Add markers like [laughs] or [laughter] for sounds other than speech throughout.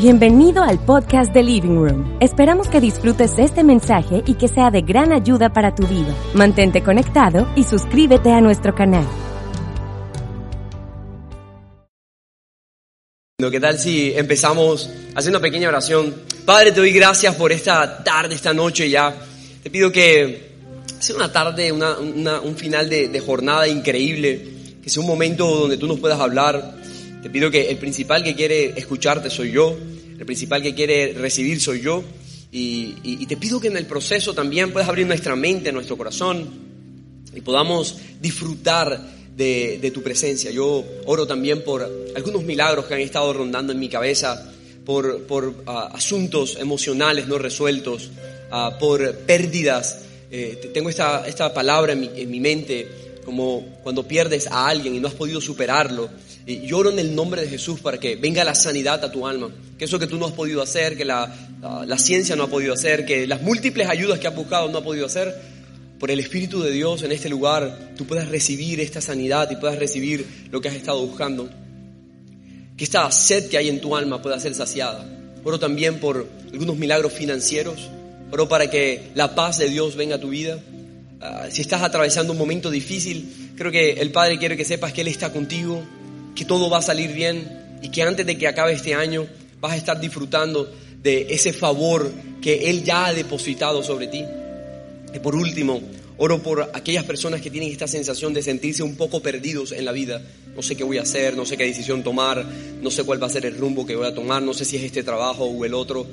Bienvenido al podcast de Living Room. Esperamos que disfrutes este mensaje y que sea de gran ayuda para tu vida. Mantente conectado y suscríbete a nuestro canal. ¿Qué tal si empezamos haciendo una pequeña oración? Padre, te doy gracias por esta tarde, esta noche ya. Te pido que sea una tarde, un final de, de jornada increíble, que sea un momento donde tú nos puedas hablar. Te pido que el principal que quiere escucharte soy yo, el principal que quiere recibir soy yo. Y, y, y te pido que en el proceso también puedas abrir nuestra mente, nuestro corazón y podamos disfrutar de, de, tu presencia. Yo oro también por algunos milagros que han estado rondando en mi cabeza, por, por uh, asuntos emocionales no resueltos, uh, por pérdidas. Eh, tengo esta, esta palabra en mi, en mi, mente, como cuando pierdes a alguien y no has podido superarlo. Y yo oro en el nombre de Jesús para que venga la sanidad a tu alma, que eso que tú no has podido hacer, que la, uh, la ciencia no ha podido hacer, que las múltiples ayudas que has buscado no ha podido hacer, por el Espíritu de Dios en este lugar, tú puedas recibir esta sanidad y puedas recibir lo que has estado buscando. Que esta sed que hay en tu alma pueda ser saciada. Oro también por algunos milagros financieros. Oro para que la paz de Dios venga a tu vida. Uh, si estás atravesando un momento difícil, creo que el Padre quiere que sepas que Él está contigo, que todo va a salir bien y que antes de que acabe este año vas a estar disfrutando de ese favor que Él ya ha depositado sobre ti. Y por último, oro por aquellas personas que tienen esta sensación de sentirse un poco perdidos en la vida. No sé qué voy a hacer, no sé qué decisión tomar, no sé cuál va a ser el rumbo que voy a tomar, no sé si es este trabajo o el otro.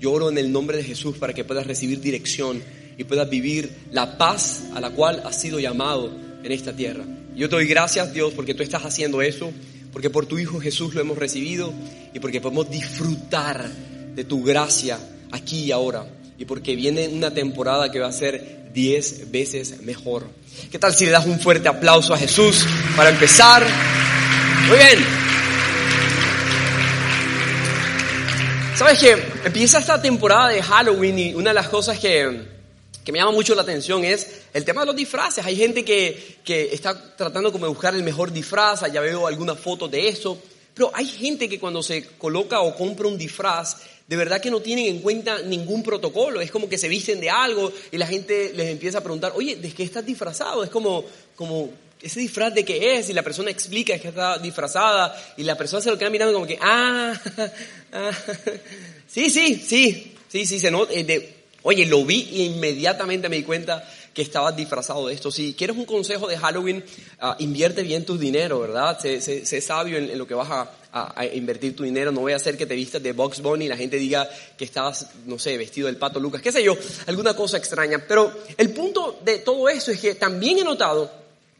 Yo oro en el nombre de Jesús para que puedas recibir dirección y puedas vivir la paz a la cual has sido llamado en esta tierra. Yo te doy gracias, Dios, porque tú estás haciendo eso, porque por tu Hijo Jesús lo hemos recibido y porque podemos disfrutar de tu gracia aquí y ahora y porque viene una temporada que va a ser diez veces mejor. ¿Qué tal si le das un fuerte aplauso a Jesús para empezar? Muy bien. ¿Sabes que empieza esta temporada de Halloween y una de las cosas que, que me llama mucho la atención es el tema de los disfraces. Hay gente que, que está tratando como de buscar el mejor disfraz, ya veo algunas fotos de eso, pero hay gente que cuando se coloca o compra un disfraz de verdad que no tienen en cuenta ningún protocolo. Es como que se visten de algo y la gente les empieza a preguntar, oye, ¿de qué estás disfrazado? Es como, como ese disfraz de qué es y la persona explica que está disfrazada y la persona se lo queda mirando como que, ah, [laughs] ah [laughs] sí, sí, sí, sí, sí, se nota. De, oye, lo vi e inmediatamente me di cuenta que estabas disfrazado de esto. Si quieres un consejo de Halloween, uh, invierte bien tu dinero, ¿verdad? Sé, sabio en, lo que vas a, invertir tu dinero. No voy a hacer que te vistas de Box Bunny y la gente diga que estabas, no sé, vestido del pato Lucas, qué sé yo, alguna cosa extraña. Pero el punto de todo eso es que también he notado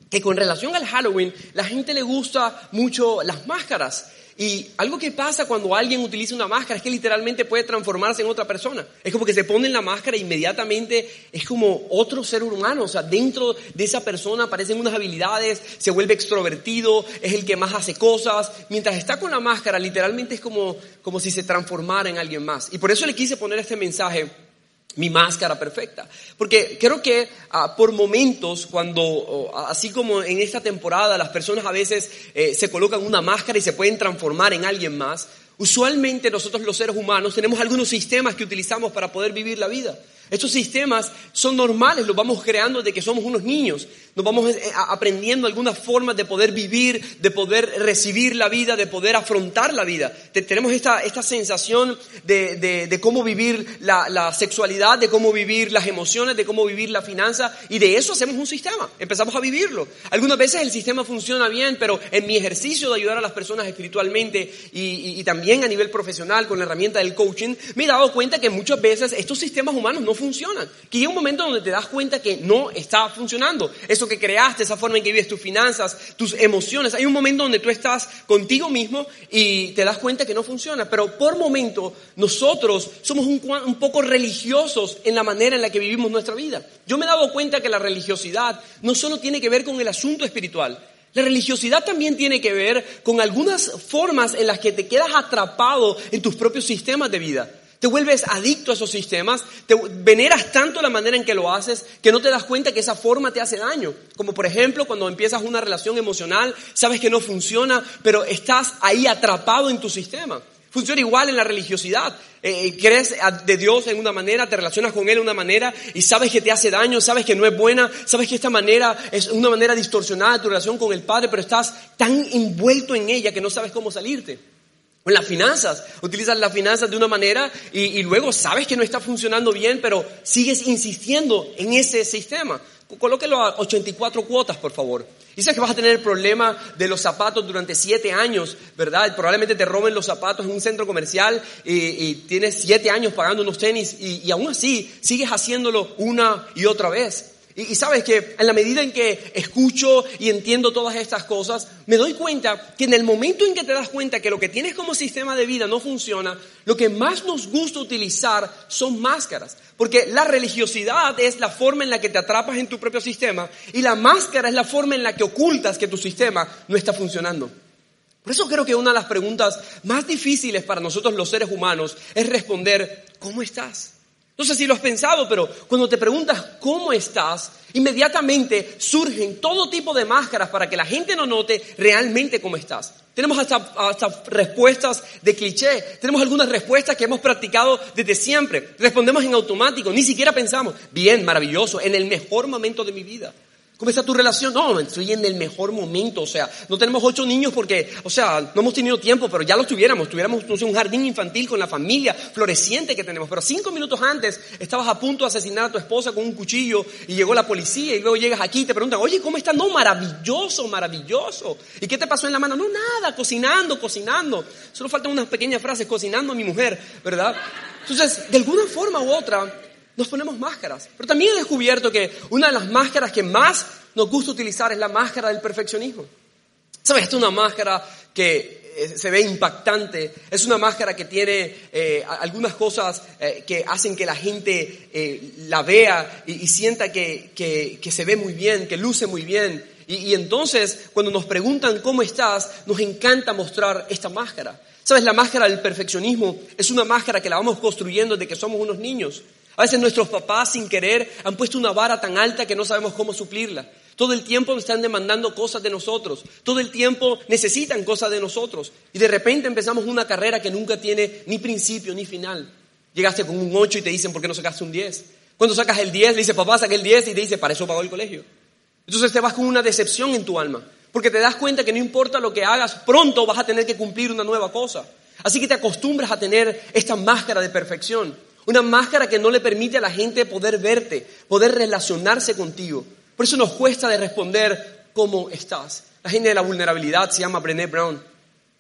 que con relación al Halloween, la gente le gusta mucho las máscaras. Y algo que pasa cuando alguien utiliza una máscara es que literalmente puede transformarse en otra persona. Es como que se pone en la máscara e inmediatamente es como otro ser humano. O sea, dentro de esa persona aparecen unas habilidades, se vuelve extrovertido, es el que más hace cosas. Mientras está con la máscara, literalmente es como, como si se transformara en alguien más. Y por eso le quise poner este mensaje mi máscara perfecta. Porque creo que uh, por momentos, cuando, así como en esta temporada, las personas a veces eh, se colocan una máscara y se pueden transformar en alguien más, usualmente nosotros los seres humanos tenemos algunos sistemas que utilizamos para poder vivir la vida. Estos sistemas son normales, los vamos creando de que somos unos niños. Nos vamos eh, aprendiendo algunas formas de poder vivir, de poder recibir la vida, de poder afrontar la vida. Tenemos esta, esta sensación de, de, cómo vivir la, la, sexualidad, de cómo vivir las emociones, de cómo vivir la finanza, y de eso hacemos un sistema. Empezamos a vivirlo. Algunas veces el sistema funciona bien, pero en mi ejercicio de ayudar a las personas espiritualmente y, y, y también a nivel profesional con la herramienta del coaching, me he dado cuenta que muchas veces estos sistemas humanos no funcionan. Que llega un momento donde te das cuenta que no está funcionando. Eso que creaste, esa forma en que vives tus finanzas, tus emociones. Hay un momento donde tú estás contigo mismo y te das cuenta que no funciona. Pero por momento nosotros somos un, un poco religiosos en la manera en la que vivimos nuestra vida. Yo me he dado cuenta que la religiosidad no solo tiene que ver con el asunto espiritual, la religiosidad también tiene que ver con algunas formas en las que te quedas atrapado en tus propios sistemas de vida. Te vuelves adicto a esos sistemas, te veneras tanto la manera en que lo haces que no te das cuenta que esa forma te hace daño. Como por ejemplo cuando empiezas una relación emocional, sabes que no funciona, pero estás ahí atrapado en tu sistema. Funciona igual en la religiosidad. Eh, eh, crees de Dios en una manera, te relacionas con Él de una manera y sabes que te hace daño, sabes que no es buena, sabes que esta manera es una manera distorsionada de tu relación con el Padre, pero estás tan envuelto en ella que no sabes cómo salirte. O en las finanzas, utilizas las finanzas de una manera y, luego sabes que no está funcionando bien, pero sigues insistiendo en ese sistema. Colóquelo a 84 cuotas, por favor. Dice que vas a tener el problema de los zapatos durante siete años, ¿verdad? Probablemente te roben los zapatos en un centro comercial y, tienes siete años pagando unos tenis y, y aún así sigues haciéndolo una y otra vez. Y, sabes que en la medida en que escucho y entiendo todas estas cosas, me doy cuenta que en el momento en que te das cuenta que lo que tienes como sistema de vida no funciona, lo que más nos gusta utilizar son máscaras. Porque la religiosidad es la forma en la que te atrapas en tu propio sistema y la máscara es la forma en la que ocultas que tu sistema no está funcionando. Por eso creo que una de las preguntas más difíciles para nosotros los seres humanos es responder, ¿cómo estás? No sé si lo has pensado, pero cuando te preguntas cómo estás, inmediatamente surgen todo tipo de máscaras para que la gente no note realmente cómo estás. Tenemos hasta, hasta, respuestas de cliché, tenemos algunas respuestas que hemos practicado desde siempre. Respondemos en automático, ni siquiera pensamos, bien, maravilloso, en el mejor momento de mi vida. ¿Cómo está tu relación? No, estoy en el mejor momento, o sea, no tenemos ocho niños porque, o sea, no hemos tenido tiempo, pero ya los tuviéramos, tuviéramos un jardín infantil con la familia floreciente que tenemos, pero cinco minutos antes estabas a punto de asesinar a tu esposa con un cuchillo y llegó la policía y luego llegas aquí y te preguntan, oye, ¿cómo estás? No, maravilloso, maravilloso. ¿Y qué te pasó en la mano? No, nada, cocinando, cocinando. Solo faltan unas pequeñas frases, cocinando a mi mujer, ¿verdad? Entonces, de alguna forma u otra, nos ponemos máscaras. Pero también he descubierto que una de las máscaras que más nos gusta utilizar es la máscara del perfeccionismo. ¿Sabes? Esta es una máscara que eh, se ve impactante, es una máscara que tiene eh, algunas cosas eh, que hacen que la gente la vea y, sienta que, que, se ve muy bien, que luce muy bien. Y, y entonces, cuando nos preguntan cómo estás, nos encanta mostrar esta máscara. ¿Sabes? La máscara del perfeccionismo es una máscara que la vamos construyendo desde que somos unos niños. A veces nuestros papás sin querer han puesto una vara tan alta que no sabemos cómo suplirla. Todo el tiempo están demandando cosas de nosotros. Todo el tiempo necesitan cosas de nosotros. Y de repente empezamos una carrera que nunca tiene ni principio ni final. Llegaste con un 8 y te dicen, ¿por qué no sacaste un 10? Cuando sacas el 10, le dice, papá, saqué el 10 y te dice, para eso pagó el colegio. Entonces te vas con una decepción en tu alma. Porque te das cuenta que no importa lo que hagas, pronto vas a tener que cumplir una nueva cosa. Así que te acostumbras a tener esta máscara de perfección. Una máscara que no le permite a la gente poder verte, poder relacionarse contigo. Por eso nos cuesta de responder cómo estás. La gente de la vulnerabilidad se llama Brené Brown.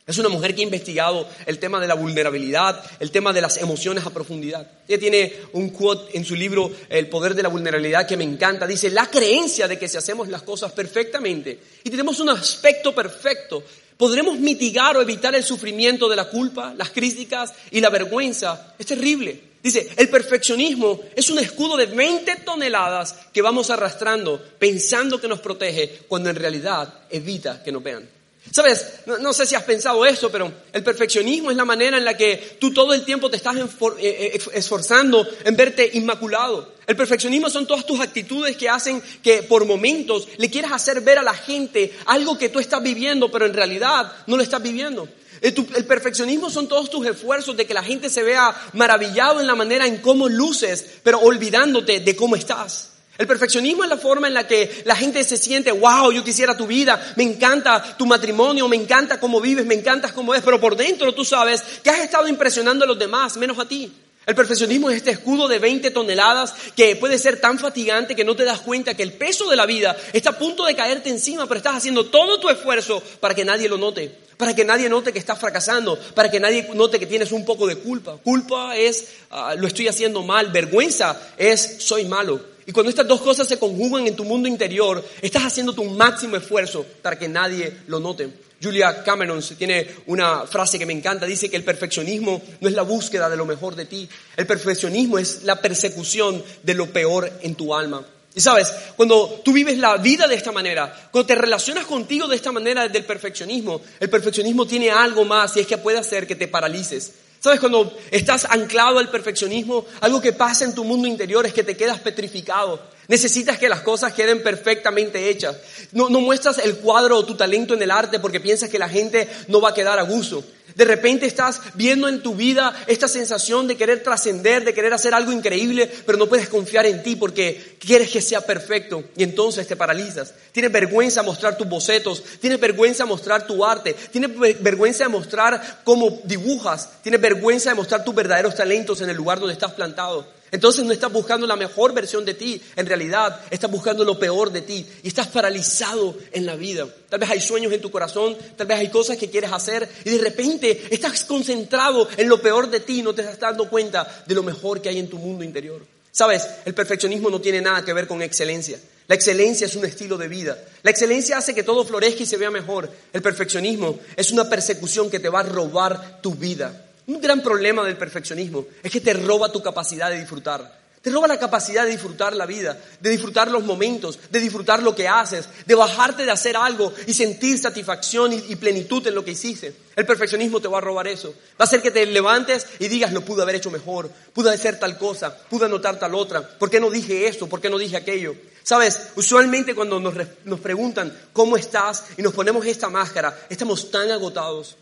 Es una mujer que ha investigado el tema de la vulnerabilidad, el tema de las emociones a profundidad. Ella tiene un quote en su libro El poder de la vulnerabilidad que me encanta. Dice, la creencia de que si hacemos las cosas perfectamente y tenemos un aspecto perfecto, podremos mitigar o evitar el sufrimiento de la culpa, las críticas y la vergüenza. Es terrible. Dice, el perfeccionismo es un escudo de 20 toneladas que vamos arrastrando pensando que nos protege cuando en realidad evita que nos vean. Sabes, no, sé si has pensado eso, pero el perfeccionismo es la manera en la que tú todo el tiempo te estás eh, eh, esforzando en verte inmaculado. El perfeccionismo son todas tus actitudes que hacen que por momentos le quieras hacer ver a la gente algo que tú estás viviendo, pero en realidad no lo estás viviendo. El, perfeccionismo son todos tus esfuerzos de que la gente se vea maravillado en la manera en cómo luces, pero olvidándote de cómo estás. El perfeccionismo es la forma en la que la gente se siente, wow, yo quisiera tu vida, me encanta tu matrimonio, me encanta cómo vives, me encanta cómo es, pero por dentro tú sabes que has estado impresionando a los demás, menos a ti. El perfeccionismo es este escudo de 20 toneladas que puede ser tan fatigante que no te das cuenta que el peso de la vida está a punto de caerte encima, pero estás haciendo todo tu esfuerzo para que nadie lo note, para que nadie note que estás fracasando, para que nadie note que tienes un poco de culpa. Culpa es ah, lo estoy haciendo mal, vergüenza es soy malo. Y cuando estas dos cosas se conjugan en tu mundo interior, estás haciendo tu máximo esfuerzo para que nadie lo note. Julia Cameron tiene una frase que me encanta, dice que el perfeccionismo no es la búsqueda de lo mejor de ti, el perfeccionismo es la persecución de lo peor en tu alma. Y sabes, cuando tú vives la vida de esta manera, cuando te relacionas contigo de esta manera del perfeccionismo, el perfeccionismo tiene algo más y es que puede hacer que te paralices. ¿Sabes? Cuando estás anclado al perfeccionismo, algo que pasa en tu mundo interior es que te quedas petrificado. Necesitas que las cosas queden perfectamente hechas. No, no, muestras el cuadro o tu talento en el arte porque piensas que la gente no va a quedar a gusto. De repente estás viendo en tu vida esta sensación de querer trascender, de querer hacer algo increíble, pero no puedes confiar en ti porque quieres que sea perfecto y entonces te paralizas. Tienes vergüenza mostrar tus bocetos, tienes vergüenza mostrar tu arte, tienes vergüenza de mostrar cómo dibujas, tienes vergüenza de mostrar tus verdaderos talentos en el lugar donde estás plantado. Entonces no estás buscando la mejor versión de ti, en realidad estás buscando lo peor de ti y estás paralizado en la vida. Tal vez hay sueños en tu corazón, tal vez hay cosas que quieres hacer y de repente estás concentrado en lo peor de ti y no te estás dando cuenta de lo mejor que hay en tu mundo interior. Sabes, el perfeccionismo no tiene nada que ver con excelencia. La excelencia es un estilo de vida. La excelencia hace que todo florezca y se vea mejor. El perfeccionismo es una persecución que te va a robar tu vida. Un gran problema del perfeccionismo es que te roba tu capacidad de disfrutar. Te roba la capacidad de disfrutar la vida, de disfrutar los momentos, de disfrutar lo que haces, de bajarte de hacer algo y sentir satisfacción y, plenitud en lo que hiciste. El perfeccionismo te va a robar eso. Va a hacer que te levantes y digas, lo pude haber hecho mejor, pude hacer tal cosa, pude anotar tal otra, ¿por qué no dije esto? ¿Por qué no dije aquello? Sabes, usualmente cuando nos, nos preguntan cómo estás y nos ponemos esta máscara, estamos tan agotados,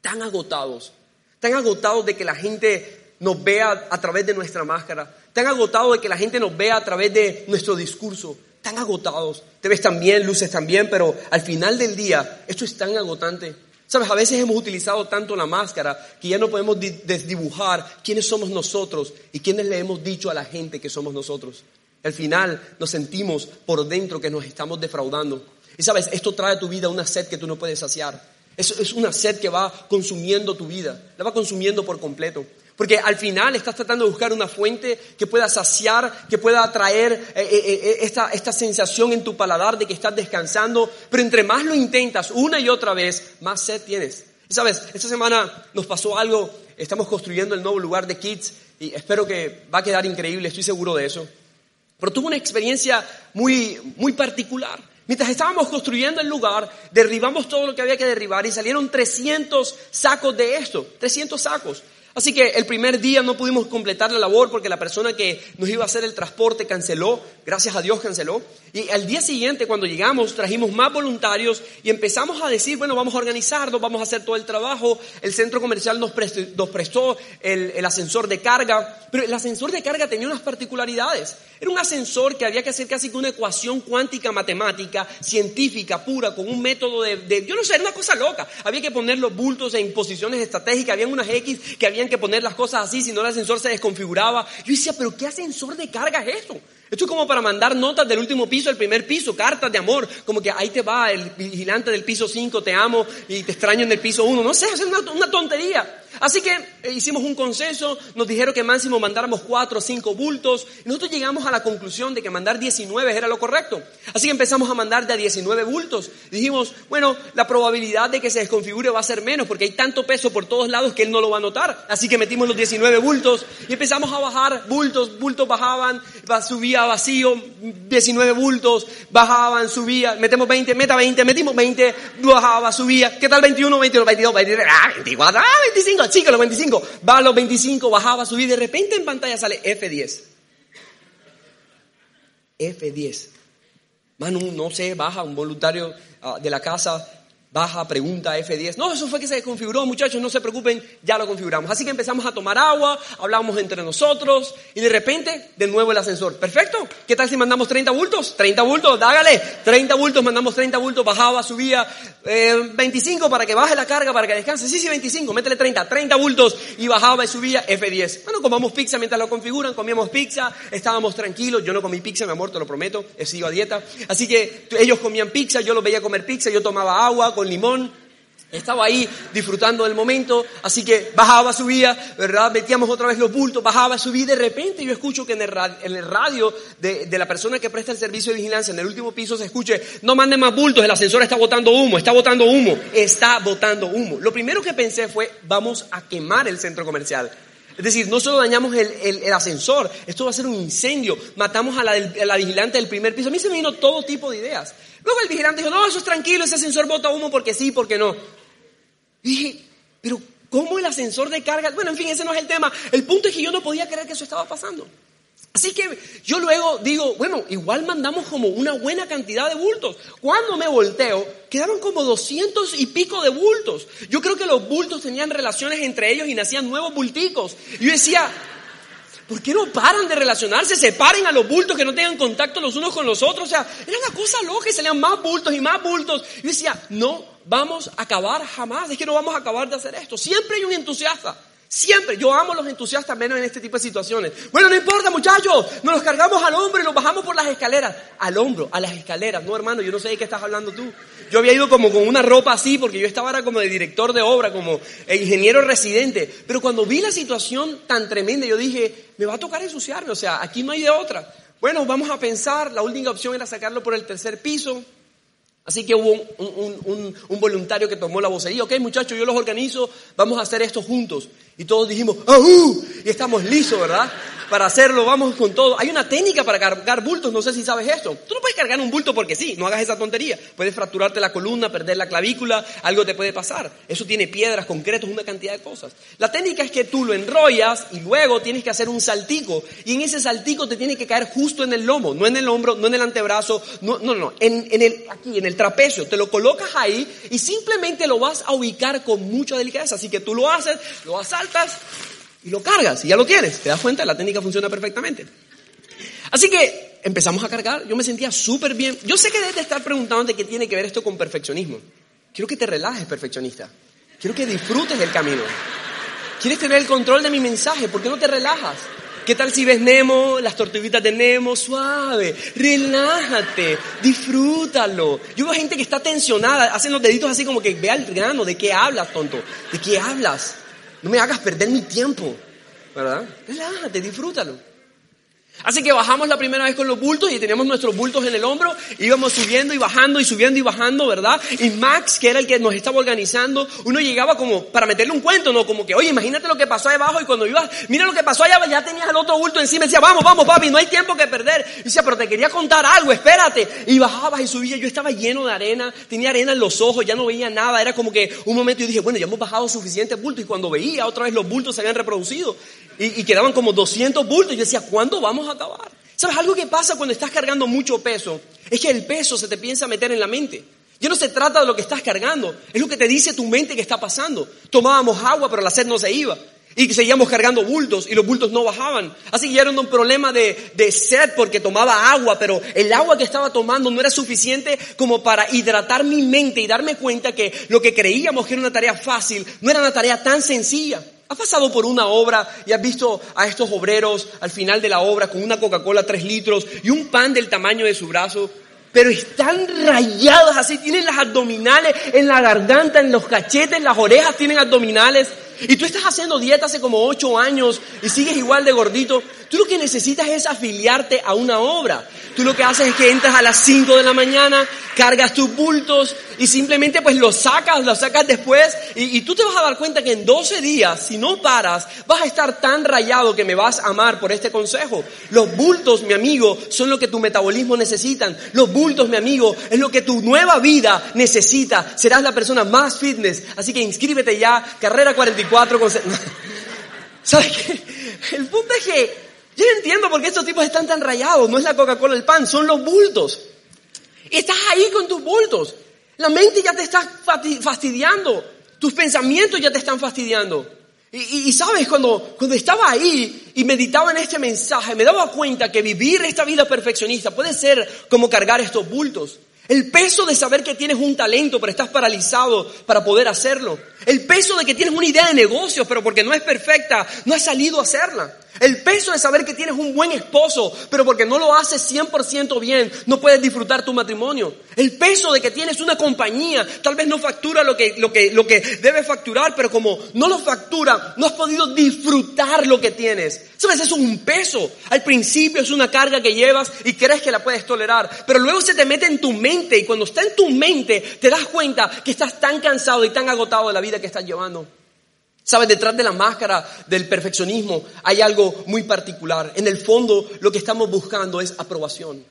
tan agotados tan agotados de que la gente nos vea a través de nuestra máscara, tan agotados de que la gente nos vea a través de nuestro discurso, tan agotados. Te ves tan bien, luces tan bien, pero al final del día esto es tan agotante. Sabes, a veces hemos utilizado tanto la máscara que ya no podemos desdibujar quiénes somos nosotros y quiénes le hemos dicho a la gente que somos nosotros. Al final nos sentimos por dentro que nos estamos defraudando. Y sabes, esto trae a tu vida una sed que tú no puedes saciar. Es, es una sed que va consumiendo tu vida, la va consumiendo por completo. Porque al final estás tratando de buscar una fuente que pueda saciar, que pueda traer eh, eh, eh, esta, esta sensación en tu paladar de que estás descansando. Pero entre más lo intentas una y otra vez, más sed tienes. Y sabes, esta semana nos pasó algo, estamos construyendo el nuevo lugar de Kids y espero que va a quedar increíble, estoy seguro de eso. Pero tuve una experiencia muy, muy particular. Mientras estábamos construyendo el lugar, derribamos todo lo que había que derribar y salieron 300 sacos de esto, 300 sacos. Así que el primer día no pudimos completar la labor porque la persona que nos iba a hacer el transporte canceló, gracias a Dios canceló. Y al día siguiente, cuando llegamos, trajimos más voluntarios y empezamos a decir, bueno, vamos a organizarnos, vamos a hacer todo el trabajo. El centro comercial nos prestó, el, ascensor de carga, pero el ascensor de carga tenía unas particularidades. Era un ascensor que había que hacer casi que una ecuación cuántica matemática, científica, pura, con un método de, de yo no sé, era una cosa loca. Había que poner los bultos en posiciones estratégicas, habían unas X que habían que poner las cosas así, si no el ascensor se desconfiguraba. Yo decía, pero ¿qué ascensor de carga es esto? Esto es como para mandar notas del último piso al primer piso, cartas de amor, como que ahí te va el vigilante del piso 5, te amo y te extraño en el piso 1. No sé, es una tontería. Así que eh, hicimos un consenso, nos dijeron que máximo mandáramos 4 o 5 bultos y nosotros llegamos a la conclusión de que mandar 19 era lo correcto. Así que empezamos a mandar de a 19 bultos. Dijimos, bueno, la probabilidad de que se desconfigure va a ser menos porque hay tanto peso por todos lados que él no lo va a notar. Así que metimos los 19 bultos y empezamos a bajar bultos, bultos bajaban, subía vacío, 19 bultos, bajaban, subía, metemos 20, meta 20, metimos 20, bajaba, subía, ¿qué tal 21, 22, 22, 23, ah, 24, ah, 25, chicos, los 25, va a los 25, bajaba, subía, de repente en pantalla sale F10. F10. Manu, no sé, baja un voluntario ah, de la casa, baja, pregunta, F10. No, eso fue que se desconfiguró, muchachos, no se preocupen, ya lo configuramos. Así que empezamos a tomar agua, hablamos entre nosotros y de repente, de nuevo el ascensor. Perfecto. ¿Qué tal si mandamos 30 bultos? 30 bultos, dágale. 30 bultos, mandamos 30 bultos, bajaba, subía. Eh, 25 para que baje la carga, para que descanse. Sí, sí, 25, métele 30. 30 bultos y bajaba y subía F10. Bueno, comamos pizza mientras lo configuran, comíamos pizza, estábamos tranquilos. Yo no comí pizza, mi amor, te lo prometo, he sido a dieta. Así que ellos comían pizza, yo los veía comer pizza, yo tomaba agua con limón. Estaba ahí disfrutando del momento, así que bajaba, subía, ¿verdad? Metíamos otra vez los bultos, bajaba, subía y de repente yo escucho que en el radio, radio de, la persona que presta el servicio de vigilancia en el último piso se escuche, no manden más bultos, el ascensor está botando humo, está botando humo, está botando humo. Lo primero que pensé fue, vamos a quemar el centro comercial. Es decir, no solo dañamos el, el, ascensor, esto va a ser un incendio, matamos a la, la, vigilante del primer piso. A mí se me vino todo tipo de ideas. Luego el vigilante dijo, no, eso es tranquilo, ese ascensor bota humo porque sí, porque no. Y dije, pero ¿cómo el ascensor de carga? Bueno, en fin, ese no es el tema. El punto es que yo no podía creer que eso estaba pasando. Así que yo luego digo, bueno, igual mandamos como una buena cantidad de bultos. Cuando me volteo, quedaron como doscientos y pico de bultos. Yo creo que los bultos tenían relaciones entre ellos y nacían nuevos bulticos. Yo decía, ¿por qué no paran de relacionarse? Separen a los bultos que no tengan contacto los unos con los otros. O sea, era una cosa loca y salían más bultos y más bultos. Yo decía, no vamos a acabar jamás. Es que no vamos a acabar de hacer esto. Siempre hay un entusiasta. Siempre, yo amo a los entusiastas menos en este tipo de situaciones. Bueno, no importa muchachos, nos los cargamos al hombro y los bajamos por las escaleras. Al hombro, a las escaleras. No hermano, yo no sé de qué estás hablando tú. Yo había ido como con una ropa así porque yo estaba ahora como de director de obra, como ingeniero residente. Pero cuando vi la situación tan tremenda, yo dije, me va a tocar ensuciarme, o sea, aquí no hay de otra. Bueno, vamos a pensar, la última opción era sacarlo por el tercer piso. Así que hubo un, un, un, un, voluntario que tomó la vocería, ok muchachos, yo los organizo, vamos a hacer esto juntos. Y todos dijimos, ¡ahú! Y estamos listos, ¿verdad? Para hacerlo, vamos con todo. Hay una técnica para cargar bultos, no sé si sabes esto. Tú no puedes cargar un bulto porque sí, no hagas esa tontería. Puedes fracturarte la columna, perder la clavícula, algo te puede pasar. Eso tiene piedras, concretos, una cantidad de cosas. La técnica es que tú lo enrollas y luego tienes que hacer un saltico. Y en ese saltico te tiene que caer justo en el lomo, no en el hombro, no en el antebrazo, no, no, no, en, en el, aquí, en el trapecio. Te lo colocas ahí y simplemente lo vas a ubicar con mucha delicadeza. Así que tú lo haces, lo y lo cargas y ya lo tienes. ¿Te das cuenta? La técnica funciona perfectamente. Así que empezamos a cargar. Yo me sentía súper bien. Yo sé que debes de estar preguntando de qué tiene que ver esto con perfeccionismo. Quiero que te relajes, perfeccionista. Quiero que disfrutes del camino. ¿Quieres tener el control de mi mensaje? ¿Por qué no te relajas? ¿Qué tal si ves Nemo, las tortuguitas de Nemo? Suave, relájate, disfrútalo. Yo veo gente que está tensionada, hacen los deditos así como que ve al grano. ¿De qué hablas, tonto? ¿De qué hablas? No me hagas perder mi tiempo, ¿verdad? Relájate, disfrútalo. Así que bajamos la primera vez con los bultos y teníamos nuestros bultos en el hombro, íbamos subiendo y bajando y subiendo y bajando, ¿verdad? Y Max, que era el que nos estaba organizando, uno llegaba como para meterle un cuento, ¿no? Como que, oye, imagínate lo que pasó ahí abajo y cuando ibas, mira lo que pasó allá, ya tenías el otro bulto encima decía, vamos, vamos, papi, no hay tiempo que perder. Y decía, pero te quería contar algo, espérate. Y bajabas y subías, yo estaba lleno de arena, tenía arena en los ojos, ya no veía nada, era como que un momento yo dije, bueno, ya hemos bajado suficientes bultos y cuando veía otra vez los bultos se habían reproducido y, quedaban como 200 bultos, yo decía, ¿cuándo vamos a acabar? ¿Sabes? Algo que pasa cuando estás cargando mucho peso es que el peso se te piensa meter en la mente. Ya no se trata de lo que estás cargando, es lo que te dice tu mente que está pasando. Tomábamos agua, pero la sed no se iba. Y seguíamos cargando bultos y los bultos no bajaban. Así que ya era un problema de, de, sed porque tomaba agua, pero el agua que estaba tomando no era suficiente como para hidratar mi mente y darme cuenta que lo que creíamos que era una tarea fácil no era una tarea tan sencilla. ¿Has pasado por una obra y has visto a estos obreros al final de la obra con una Coca-Cola 3 litros y un pan del tamaño de su brazo? Pero están rayados así, tienen las abdominales en la garganta, en los cachetes, las orejas tienen abdominales. Y tú estás haciendo dieta hace como ocho años y sigues igual de gordito. Tú lo que necesitas es afiliarte a una obra. Tú lo que haces es que entras a las 5 de la mañana, cargas tus bultos y simplemente pues los sacas, los sacas después y, y, tú te vas a dar cuenta que en 12 días, si no paras, vas a estar tan rayado que me vas a amar por este consejo. Los bultos, mi amigo, son lo que tu metabolismo necesitan. Los bultos, mi amigo, es lo que tu nueva vida necesita. Serás la persona más fitness. Así que inscríbete ya, carrera 44 con... [laughs] ¿Sabes qué? El punto es que yo entiendo por qué estos tipos están tan rayados. No es la Coca-Cola el pan, son los bultos. Y estás ahí con tus bultos. La mente ya te está fastidiando. Tus pensamientos ya te están fastidiando. Y, sabes, cuando, cuando estaba ahí y meditaba en este mensaje, me daba cuenta que vivir esta vida perfeccionista puede ser como cargar estos bultos. El peso de saber que tienes un talento, pero estás paralizado para poder hacerlo. El peso de que tienes una idea de negocio, pero porque no es perfecta, no has salido a hacerla. El peso de saber que tienes un buen esposo, pero porque no lo haces 100% bien, no puedes disfrutar tu matrimonio. El peso de que tienes una compañía, tal vez no factura lo que, lo que, lo que debe facturar, pero como no lo factura, no has podido disfrutar lo que tienes. ¿Sabes? Eso es un peso. Al principio es una carga que llevas y crees que la puedes tolerar, pero luego se te mete en tu mente y cuando está en tu mente te das cuenta que estás tan cansado y tan agotado de la vida que estás llevando. Sabes, detrás de la máscara del perfeccionismo hay algo muy particular. En el fondo lo que estamos buscando es aprobación.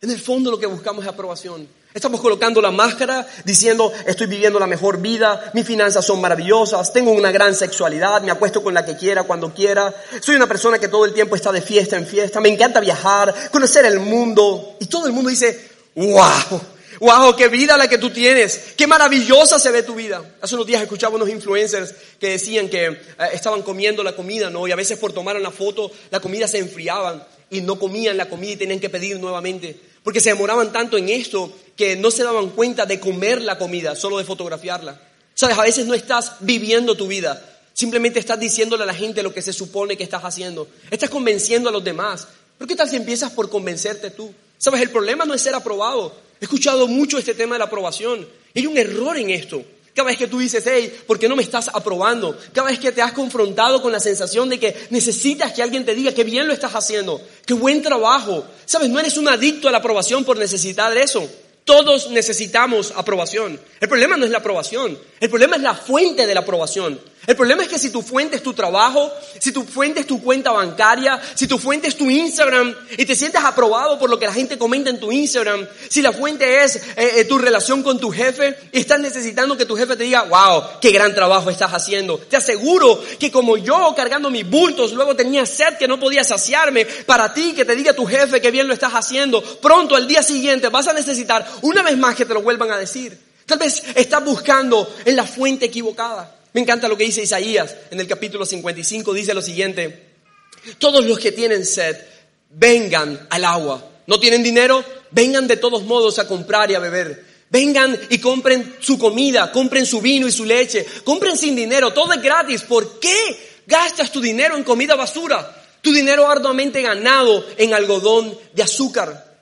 En el fondo lo que buscamos es aprobación. Estamos colocando la máscara diciendo estoy viviendo la mejor vida, mis finanzas son maravillosas, tengo una gran sexualidad, me acuesto con la que quiera, cuando quiera, soy una persona que todo el tiempo está de fiesta en fiesta, me encanta viajar, conocer el mundo. Y todo el mundo dice, wow, Wow, qué vida la que tú tienes. Qué maravillosa se ve tu vida. Hace unos días escuchaba unos influencers que decían que eh, estaban comiendo la comida, ¿no? Y a veces por tomar una foto la comida se enfriaban y no comían la comida y tenían que pedir nuevamente. Porque se demoraban tanto en esto que no se daban cuenta de comer la comida, solo de fotografiarla. Sabes, a veces no estás viviendo tu vida. Simplemente estás diciéndole a la gente lo que se supone que estás haciendo. Estás convenciendo a los demás. ¿Pero qué tal si empiezas por convencerte tú? Sabes, el problema no es ser aprobado. He escuchado mucho este tema de la aprobación. hay un error en esto. Cada vez que tú dices, hey, ¿por qué no me estás aprobando? Cada vez que te has confrontado con la sensación de que necesitas que alguien te diga que bien lo estás haciendo, qué buen trabajo. Sabes, no eres un adicto a la aprobación por necesitar eso. Todos necesitamos aprobación. El problema no es la aprobación, el problema es la fuente de la aprobación. El problema es que si tu fuente es tu trabajo, si tu fuente es tu cuenta bancaria, si tu fuente es tu Instagram y te sientes aprobado por lo que la gente comenta en tu Instagram, si la fuente es eh, eh, tu relación con tu jefe y estás necesitando que tu jefe te diga, wow, qué gran trabajo estás haciendo. Te aseguro que como yo cargando mis bultos, luego tenía sed que no podía saciarme, para ti que te diga tu jefe que bien lo estás haciendo, pronto al día siguiente vas a necesitar una vez más que te lo vuelvan a decir. Tal vez estás buscando en la fuente equivocada. Me encanta lo que dice Isaías en el capítulo 55, dice lo siguiente, todos los que tienen sed, vengan al agua. ¿No tienen dinero? Vengan de todos modos a comprar y a beber. Vengan y compren su comida, compren su vino y su leche, compren sin dinero, todo es gratis. ¿Por qué gastas tu dinero en comida basura? Tu dinero arduamente ganado en algodón de azúcar.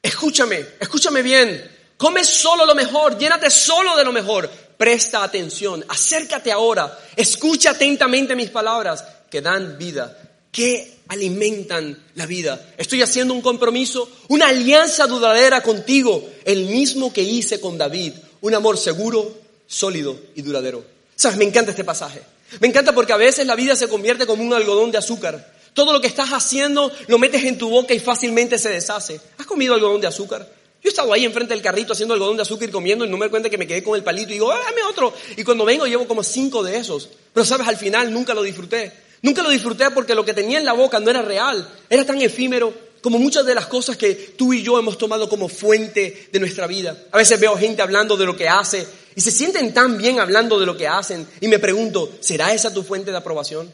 Escúchame, escúchame bien. Come solo lo mejor, llénate solo de lo mejor presta atención, acércate ahora, escucha atentamente mis palabras que dan vida, que alimentan la vida. Estoy haciendo un compromiso, una alianza duradera contigo, el mismo que hice con David, un amor seguro, sólido y duradero. ¿Sabes? Me encanta este pasaje. Me encanta porque a veces la vida se convierte como un algodón de azúcar. Todo lo que estás haciendo lo metes en tu boca y fácilmente se deshace. ¿Has comido algodón de azúcar? Yo estaba ahí enfrente del carrito haciendo algodón de azúcar y comiendo y no me doy cuenta que me quedé con el palito y digo, dame otro. Y cuando vengo llevo como cinco de esos. Pero sabes, al final nunca lo disfruté. Nunca lo disfruté porque lo que tenía en la boca no era real. Era tan efímero como muchas de las cosas que tú y yo hemos tomado como fuente de nuestra vida. A veces veo gente hablando de lo que hace y se sienten tan bien hablando de lo que hacen y me pregunto, ¿será esa tu fuente de aprobación?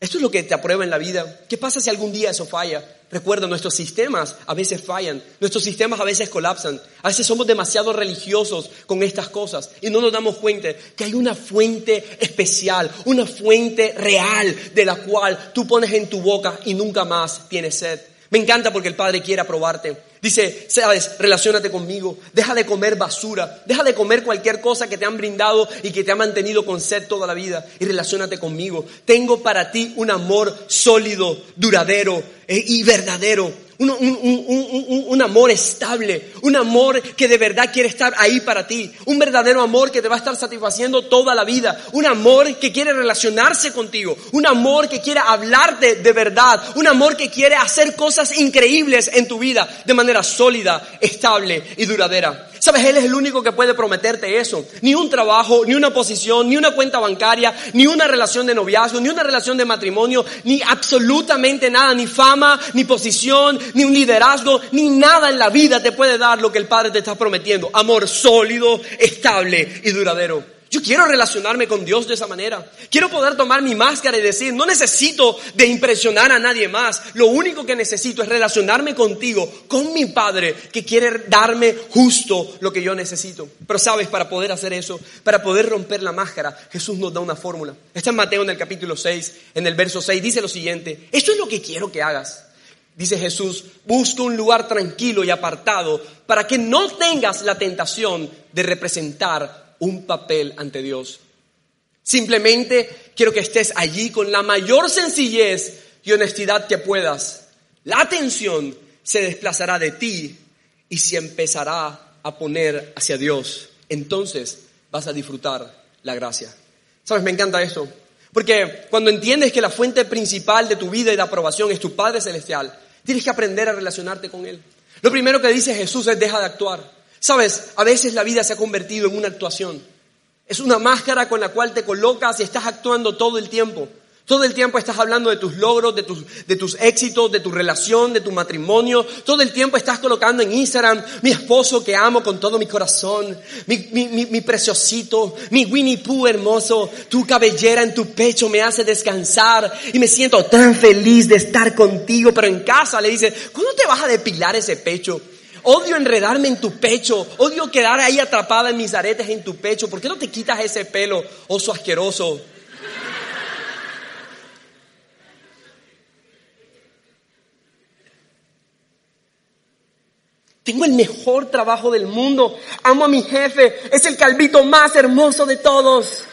Esto es lo que te aprueba en la vida. ¿Qué pasa si algún día eso falla? Recuerda, nuestros sistemas a veces fallan, nuestros sistemas a veces colapsan, a veces somos demasiado religiosos con estas cosas y no nos damos cuenta que hay una fuente especial, una fuente real de la cual tú pones en tu boca y nunca más tienes sed. Me encanta porque el Padre quiere aprobarte. Dice, sabes, relacionate conmigo, deja de comer basura, deja de comer cualquier cosa que te han brindado y que te ha mantenido con sed toda la vida. Y relacionate conmigo. Tengo para ti un amor sólido, duradero eh, y verdadero un, un, un, amor estable, un amor que de verdad quiere estar ahí para ti, un verdadero amor que te va a estar satisfaciendo toda la vida, un amor que quiere relacionarse contigo, un amor que quiere hablarte de verdad, un amor que quiere hacer cosas increíbles en tu vida de manera sólida, estable y duradera. Sabes, Él es el único que puede prometerte eso. Ni un trabajo, ni una posición, ni una cuenta bancaria, ni una relación de noviazgo, ni una relación de matrimonio, ni absolutamente nada, ni fama, ni posición, ni un liderazgo, ni nada en la vida te puede dar lo que el Padre te está prometiendo. Amor sólido, estable y duradero. Yo quiero relacionarme con Dios de esa manera. Quiero poder tomar mi máscara y decir, no necesito de impresionar a nadie más. Lo único que necesito es relacionarme contigo, con mi Padre, que quiere darme justo lo que yo necesito. Pero sabes, para poder hacer eso, para poder romper la máscara, Jesús nos da una fórmula. Está en Mateo en el capítulo 6, en el verso 6, dice lo siguiente, esto es lo que quiero que hagas. Dice Jesús, busca un lugar tranquilo y apartado para que no tengas la tentación de representar un papel ante Dios. Simplemente quiero que estés allí con la mayor sencillez y honestidad que puedas. La atención se desplazará de ti y se empezará a poner hacia Dios. Entonces vas a disfrutar la gracia. ¿Sabes? Me encanta esto. Porque cuando entiendes que la fuente principal de tu vida y de aprobación es tu Padre Celestial, tienes que aprender a relacionarte con Él. Lo primero que dice Jesús es deja de actuar. Sabes, a veces la vida se ha convertido en una actuación. Es una máscara con la cual te colocas y estás actuando todo el tiempo. Todo el tiempo estás hablando de tus logros, de tus, de tus éxitos, de tu relación, de tu matrimonio. Todo el tiempo estás colocando en Instagram mi esposo que amo con todo mi corazón, mi, mi, mi, mi preciosito, mi Winnie Pooh hermoso, tu cabellera en tu pecho me hace descansar y me siento tan feliz de estar contigo. Pero en casa le dices, ¿cuándo te vas a depilar ese pecho? Odio enredarme en tu pecho. Odio quedar ahí atrapada en mis aretes en tu pecho. ¿Por qué no te quitas ese pelo, oso asqueroso? Tengo el mejor trabajo del mundo. Amo a mi jefe. Es el calvito más hermoso de todos.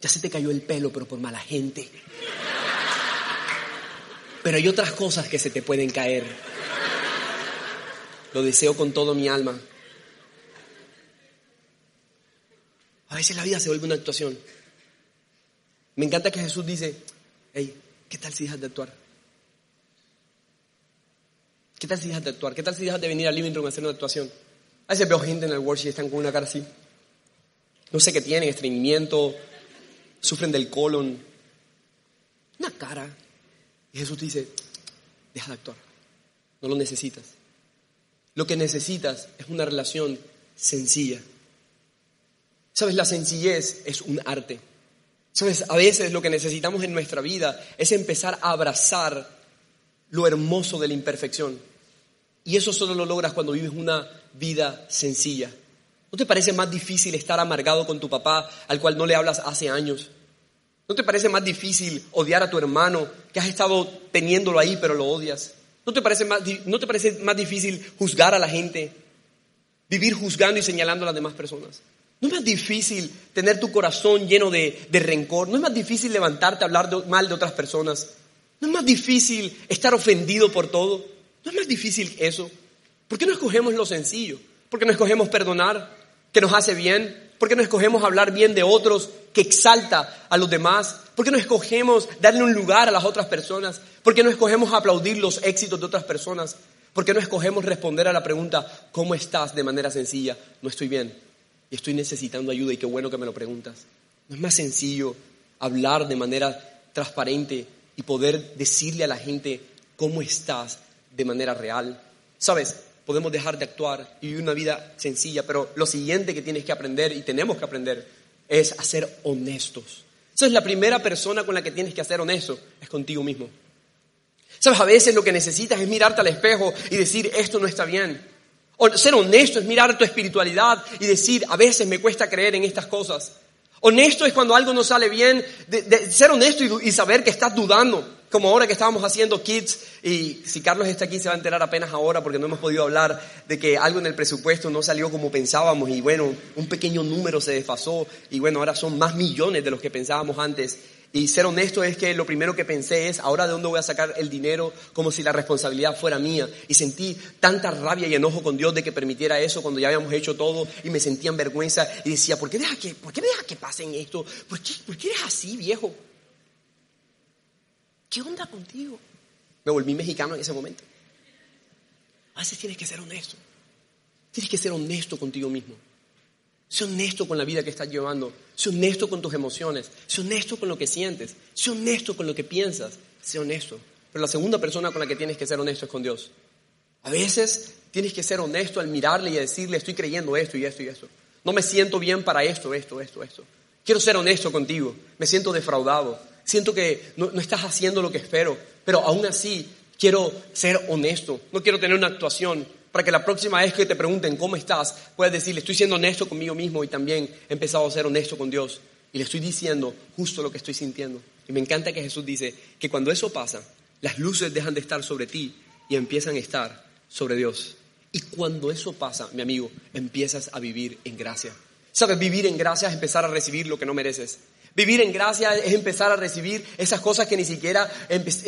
Ya se te cayó el pelo, pero por mala gente. Pero hay otras cosas que se te pueden caer. Lo deseo con todo mi alma. A veces la vida se vuelve una actuación. Me encanta que Jesús dice, hey, ¿qué tal si dejas de actuar? ¿Qué tal si dejas de actuar? ¿Qué tal si dejas de venir al living room hacer una actuación? A veces veo gente en el worship y están con una cara así. No sé qué tienen, estreñimiento, sufren del colon. Una cara y Jesús te dice, deja de actuar, no lo necesitas. Lo que necesitas es una relación sencilla. Sabes, la sencillez es un arte. Sabes, a veces lo que necesitamos en nuestra vida es empezar a abrazar lo hermoso de la imperfección. Y eso solo lo logras cuando vives una vida sencilla. ¿No te parece más difícil estar amargado con tu papá al cual no le hablas hace años? ¿No te parece más difícil odiar a tu hermano que has estado teniéndolo ahí pero lo odias? ¿No te parece más, no te parece más difícil juzgar a la gente? Vivir juzgando y señalando a las demás personas. ¿No es más difícil tener tu corazón lleno de, rencor? ¿No es más difícil levantarte a hablar mal de otras personas? ¿No es más difícil estar ofendido por todo? ¿No es más difícil eso? ¿Por qué no escogemos lo sencillo? ¿Por qué no escogemos perdonar? ¿Que nos hace bien? ¿Por qué no escogemos hablar bien de otros que exalta a los demás? ¿Por qué no escogemos darle un lugar a las otras personas? ¿Por qué no escogemos aplaudir los éxitos de otras personas? ¿Por qué no escogemos responder a la pregunta, ¿cómo estás? de manera sencilla, no estoy bien y estoy necesitando ayuda y qué bueno que me lo preguntas. ¿No es más sencillo hablar de manera transparente y poder decirle a la gente cómo estás de manera real? ¿Sabes? Podemos dejar de actuar y vivir una vida sencilla, pero lo siguiente que tienes que aprender y tenemos que aprender es a ser honestos. Esa es la primera persona con la que tienes que ser honesto, es contigo mismo. Sabes, a veces lo que necesitas es mirarte al espejo y decir, esto no está bien. O ser honesto es mirar tu espiritualidad y decir, a veces me cuesta creer en estas cosas. Honesto es cuando algo no sale bien, ser honesto y, saber que estás dudando, como ahora que estábamos haciendo Kids, y si Carlos está aquí se va a enterar apenas ahora porque no hemos podido hablar de que algo en el presupuesto no salió como pensábamos y bueno, un pequeño número se desfasó y bueno, ahora son más millones de los que pensábamos antes. Y ser honesto es que lo primero que pensé es, ahora de dónde voy a sacar el dinero como si la responsabilidad fuera mía. Y sentí tanta rabia y enojo con Dios de que permitiera eso cuando ya habíamos hecho todo y me sentía en vergüenza y decía, ¿por qué deja que, por qué deja que pasen esto? ¿Por qué, ¿Por qué eres así, viejo? ¿Qué onda contigo? Me volví mexicano en ese momento. A veces tienes que ser honesto. Tienes que ser honesto contigo mismo. Sé honesto con la vida que estás llevando. Sé honesto con tus emociones. Sé honesto con lo que sientes. Sé honesto con lo que piensas. Sé honesto. Pero la segunda persona con la que tienes que ser honesto es con Dios. A veces tienes que ser honesto al mirarle y decirle, estoy creyendo esto y esto y esto. No me siento bien para esto, esto, esto, esto. Quiero ser honesto contigo. Me siento defraudado. Siento que no, estás haciendo lo que espero. Pero aún así, quiero ser honesto. No quiero tener una actuación para que la próxima vez que te pregunten cómo estás, puedas decirle, estoy siendo honesto conmigo mismo y también he empezado a ser honesto con Dios. Y le estoy diciendo justo lo que estoy sintiendo. Y me encanta que Jesús dice que cuando eso pasa, las luces dejan de estar sobre ti y empiezan a estar sobre Dios. Y cuando eso pasa, mi amigo, empiezas a vivir en gracia. ¿Sabes? Vivir en gracia es empezar a recibir lo que no mereces. Vivir en gracia es empezar a recibir esas cosas que ni siquiera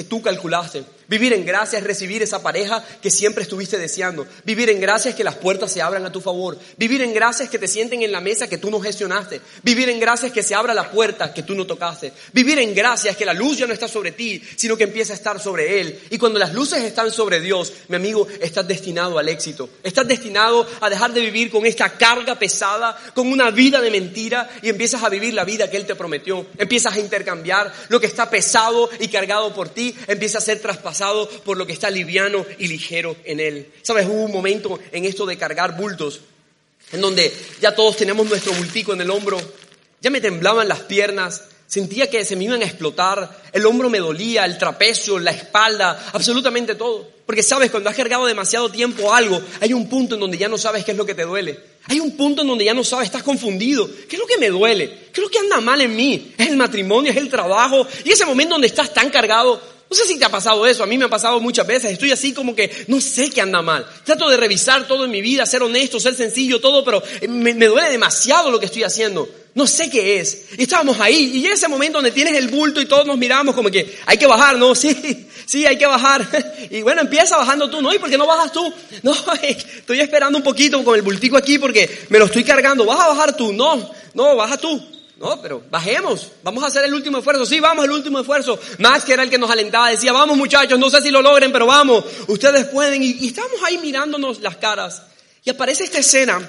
tú calculaste. Vivir en gracia es recibir esa pareja que siempre estuviste deseando. Vivir en gracia es que las puertas se abran a tu favor. Vivir en gracia es que te sienten en la mesa que tú no gestionaste. Vivir en gracia es que se abra la puerta que tú no tocaste. Vivir en gracia es que la luz ya no está sobre ti, sino que empieza a estar sobre Él. Y cuando las luces están sobre Dios, mi amigo, estás destinado al éxito. Estás destinado a dejar de vivir con esta carga pesada, con una vida de mentira y empiezas a vivir la vida que Él te prometió Empiezas a intercambiar lo que está pesado y cargado por ti, empieza a ser traspasado por lo que está liviano y ligero en él. Sabes, hubo un momento en esto de cargar bultos, en donde ya todos tenemos nuestro bultico en el hombro, ya me temblaban las piernas, Sentía que se me iban a explotar, el hombro me dolía, el trapecio, la espalda, absolutamente todo. Porque sabes, cuando has cargado demasiado tiempo algo, hay un punto en donde ya no sabes qué es lo que te duele. Hay un punto en donde ya no sabes, estás confundido. ¿Qué es lo que me duele? ¿Qué es lo que anda mal en mí? ¿Es el matrimonio? ¿Es el trabajo? Y ese momento donde estás tan cargado, no sé si te ha pasado eso, a mí me ha pasado muchas veces, estoy así como que no sé qué anda mal. Trato de revisar todo en mi vida, ser honesto, ser sencillo, todo, pero me, me duele demasiado lo que estoy haciendo no sé qué es. Y estábamos ahí, y en ese momento donde tienes el bulto y todos nos miramos como que hay que bajar, ¿no? [laughs] Sí, sí, hay que bajar. [laughs] Y bueno, empieza bajando tú, ¿no? ¿Y por qué no bajas tú? [laughs] No, estoy esperando un poquito con el bultico aquí porque me lo estoy cargando. ¿Vas a bajar tú? No, no, baja tú. No, pero bajemos, vamos a hacer el último esfuerzo. Sí, vamos el último esfuerzo. Más que era el que nos alentaba, decía, vamos muchachos, no sé si lo logren, pero vamos, ustedes pueden. Y, y estamos ahí mirándonos las caras. Y aparece esta escena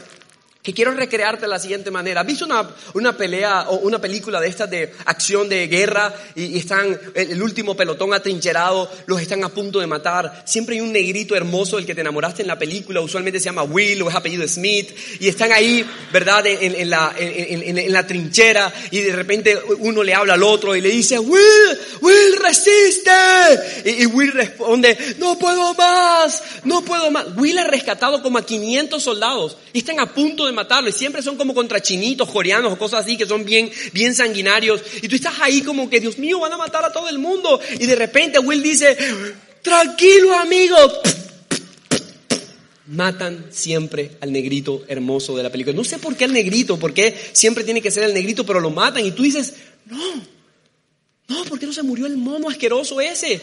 que quiero recrearte de la siguiente manera. ¿Has visto una, una pelea o una película de estas de acción de guerra y, están el, último pelotón atrincherado, los están a punto de matar? Siempre hay un negrito hermoso del que te enamoraste en la película, usualmente se llama Will o es apellido Smith, y están ahí, ¿verdad?, en, en la, en, la trinchera y de repente uno le habla al otro y le dice, Will, Will, resiste. Y, Will responde, no puedo más, no puedo más. Will ha rescatado como a 500 soldados y están a punto de matarlo. Y siempre son como contra chinitos, coreanos o cosas así que son bien, bien sanguinarios. Y tú estás ahí como que, Dios mío, van a matar a todo el mundo. Y de repente Will dice, tranquilo amigo. Matan siempre al negrito hermoso de la película. No sé por qué al negrito, por qué siempre tiene que ser el negrito, pero lo matan. Y tú dices, no, no, ¿por qué no se murió el mono asqueroso ese?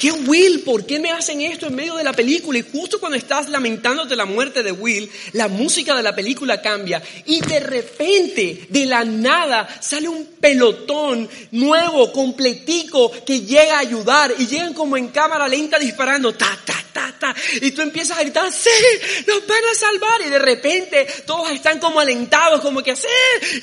¿Por qué Will? ¿Por qué me hacen esto en medio de la película? Y justo cuando estás lamentándote la muerte de Will, la música de la película cambia y de repente, de la nada, sale un pelotón nuevo, completico, que llega a ayudar y llegan como en cámara lenta disparando, ta, ta, Y tú empiezas a gritar, sí, nos van a salvar. Y de repente todos están como alentados, como que sí,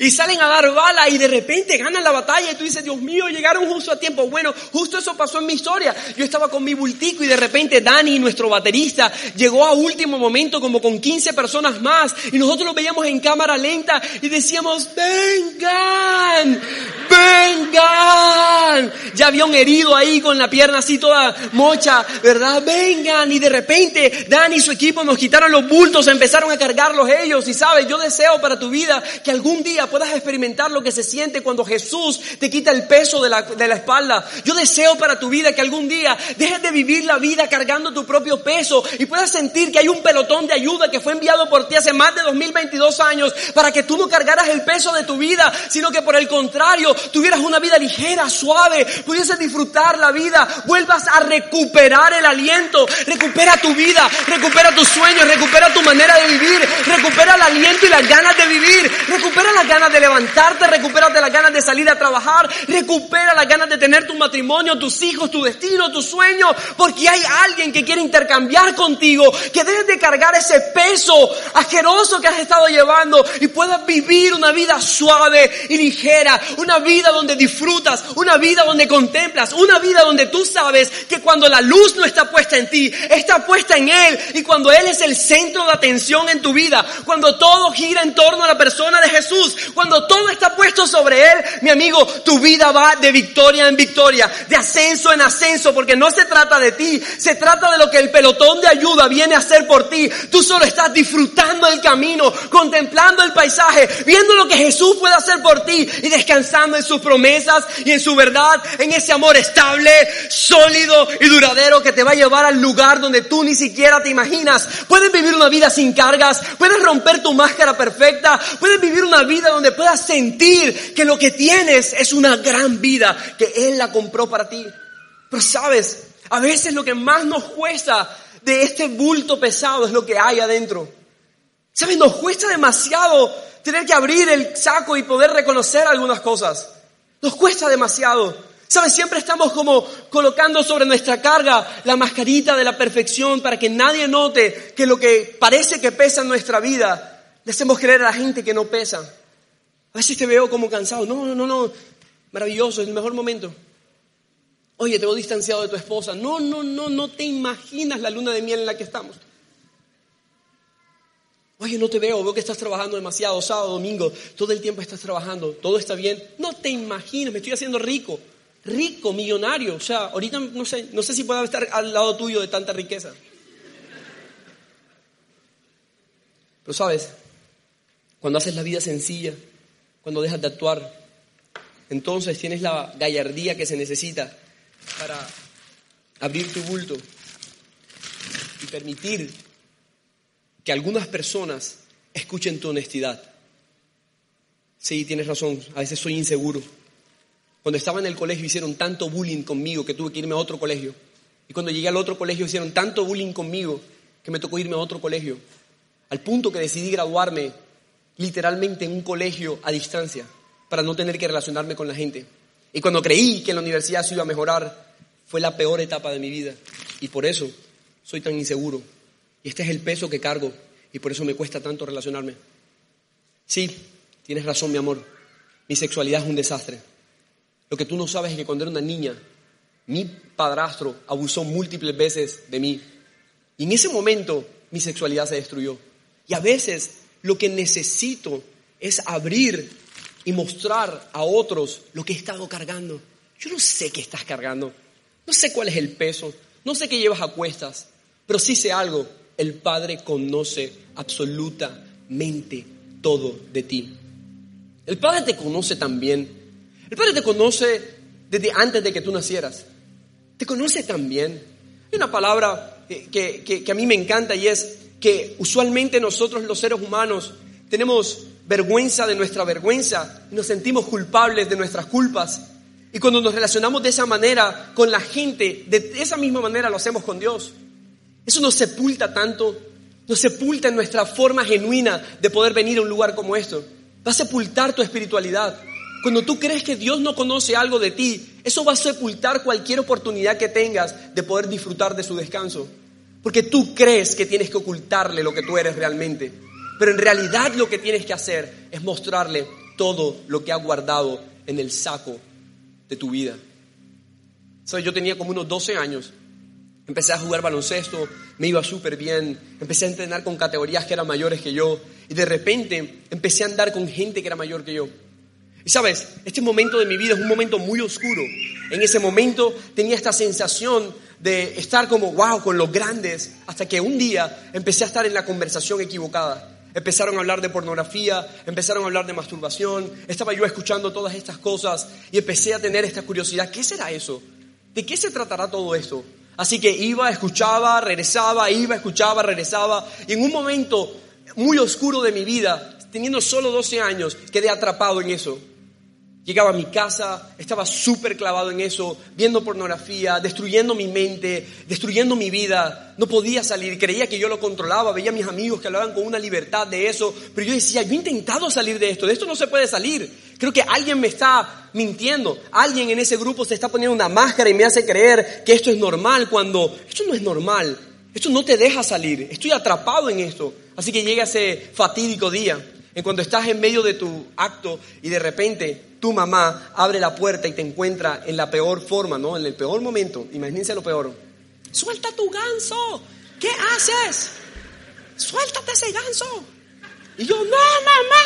y salen a dar bala y de repente ganan la batalla y tú dices, Dios mío, llegaron justo a tiempo. Bueno, justo eso pasó en mi historia. Yo estaba con mi bultico y de repente Dani, nuestro baterista, llegó a último momento como con 15 personas más y nosotros lo veíamos en cámara lenta y decíamos, vengan, vengan. Ya había un herido ahí con la pierna así toda mocha, ¿verdad? Vengan y de repente Dani y su equipo nos quitaron los bultos, empezaron a cargarlos ellos y sabes, yo deseo para tu vida que algún día puedas experimentar lo que se siente cuando Jesús te quita el peso de la, de la espalda. Yo deseo para tu vida que algún día dejes de vivir la vida cargando tu propio peso y puedas sentir que hay un pelotón de ayuda que fue enviado por ti hace más de 2022 años para que tú no cargaras el peso de tu vida, sino que por el contrario tuvieras una vida ligera, suave, pudieses disfrutar la vida, vuelvas a recuperar el aliento, recupera tu vida, recupera tus sueños, recupera tu manera de vivir, recupera el aliento y las ganas de vivir, recupera las ganas de levantarte, recupera las ganas de salir a trabajar, recupera las ganas de tener tu matrimonio, tus hijos, tu destino, tus sueños, porque hay alguien que quiere intercambiar contigo, que debes de cargar ese peso asqueroso que has estado llevando y puedas vivir una vida suave y ligera, una vida donde disfrutas, una vida donde contemplas, una vida donde tú sabes que cuando la luz no está puesta en ti, está puesta en Él y cuando Él es el centro de atención en tu vida, cuando todo gira en torno a la persona de Jesús, cuando todo está puesto sobre Él, mi amigo, tu vida va de victoria en victoria, de ascenso en ascenso, porque no se trata de ti, se trata de lo que el pelotón de ayuda viene a hacer por ti. Tú solo estás disfrutando el camino, contemplando el paisaje, viendo lo que Jesús puede hacer por ti y descansando en sus promesas y en su verdad, en ese amor estable, sólido y duradero que te va a llevar al lugar donde tú ni siquiera te imaginas. Puedes vivir una vida sin cargas, puedes romper tu máscara perfecta, puedes vivir una vida donde puedas sentir que lo que tienes es una gran vida, que Él la compró para ti. Pero sabes, a veces lo que más nos cuesta de este bulto pesado es lo que hay adentro. ¿Sabes? Nos cuesta demasiado tener que abrir el saco y poder reconocer algunas cosas. Nos cuesta demasiado. ¿Sabes? Siempre estamos como colocando sobre nuestra carga la mascarita de la perfección para que nadie note que lo que parece que pesa en nuestra vida, le hacemos creer a la gente que no pesa. A veces te veo como cansado. No, no, no, no. Maravilloso, es el mejor momento. Oye, te veo distanciado de tu esposa. No, no, no, no te imaginas la luna de miel en la que estamos. Oye, no te veo, veo que estás trabajando demasiado, sábado, domingo, todo el tiempo estás trabajando, todo está bien. No te imaginas, me estoy haciendo rico, rico, millonario. O sea, ahorita no sé, no sé si puedo estar al lado tuyo de tanta riqueza. Pero sabes, cuando haces la vida sencilla, cuando dejas de actuar, entonces tienes la gallardía que se necesita para abrir tu bulto y permitir que algunas personas escuchen tu honestidad. Sí, tienes razón, a veces soy inseguro. Cuando estaba en el colegio hicieron tanto bullying conmigo que tuve que irme a otro colegio. Y cuando llegué al otro colegio hicieron tanto bullying conmigo que me tocó irme a otro colegio. Al punto que decidí graduarme literalmente en un colegio a distancia para no tener que relacionarme con la gente. Y cuando creí que la universidad se iba a mejorar, fue la peor etapa de mi vida. Y por eso soy tan inseguro. Y este es el peso que cargo. Y por eso me cuesta tanto relacionarme. Sí, tienes razón, mi amor. Mi sexualidad es un desastre. Lo que tú no sabes es que cuando era una niña, mi padrastro abusó múltiples veces de mí. Y en ese momento mi sexualidad se destruyó. Y a veces lo que necesito es abrir y mostrar a otros lo que he estado cargando. Yo no sé qué estás cargando, no sé cuál es el peso, no sé qué llevas a cuestas, pero sí sé algo, el Padre conoce absolutamente todo de ti. El Padre te conoce también. El Padre te conoce desde antes de que tú nacieras. Te conoce también. Hay una palabra que, que a mí me encanta y es que usualmente nosotros los seres humanos tenemos vergüenza de nuestra vergüenza y nos sentimos culpables de nuestras culpas. Y cuando nos relacionamos de esa manera con la gente, de esa misma manera lo hacemos con Dios. Eso nos sepulta tanto, nos sepulta en nuestra forma genuina de poder venir a un lugar como esto. Va a sepultar tu espiritualidad. Cuando tú crees que Dios no conoce algo de ti, eso va a sepultar cualquier oportunidad que tengas de poder disfrutar de su descanso. Porque tú crees que tienes que ocultarle lo que tú eres realmente. Pero en realidad lo que tienes que hacer es mostrarle todo lo que ha guardado en el saco de tu vida. ¿Sabes? Yo tenía como unos 12 años. Empecé a jugar baloncesto, me iba súper bien, empecé a entrenar con categorías que eran mayores que yo y de repente empecé a andar con gente que era mayor que yo. Y sabes, este momento de mi vida es un momento muy oscuro. En ese momento tenía esta sensación de estar como, wow, con los grandes, hasta que un día empecé a estar en la conversación equivocada. Empezaron a hablar de pornografía, empezaron a hablar de masturbación, estaba yo escuchando todas estas cosas y empecé a tener esta curiosidad, ¿qué será eso? ¿De qué se tratará todo esto? Así que iba, escuchaba, regresaba, iba, escuchaba, regresaba y en un momento muy oscuro de mi vida, teniendo solo 12 años, quedé atrapado en eso. Llegaba a mi casa, estaba súper clavado en eso, viendo pornografía, destruyendo mi mente, destruyendo mi vida. No podía salir, creía que yo lo controlaba, veía a mis amigos que hablaban con una libertad de eso, pero yo decía, yo he intentado salir de esto, de esto no se puede salir. Creo que alguien me está mintiendo, alguien en ese grupo se está poniendo una máscara y me hace creer que esto es normal cuando esto no es normal, esto no te deja salir, estoy atrapado en esto. Así que llega ese fatídico día en cuando estás en medio de tu acto y de repente tu mamá abre la puerta y te encuentra en la peor forma, ¿no? En el peor momento. Imagínense lo peor. Suelta tu ganso. ¿Qué haces? Suéltate ese ganso. Y yo, no, mamá,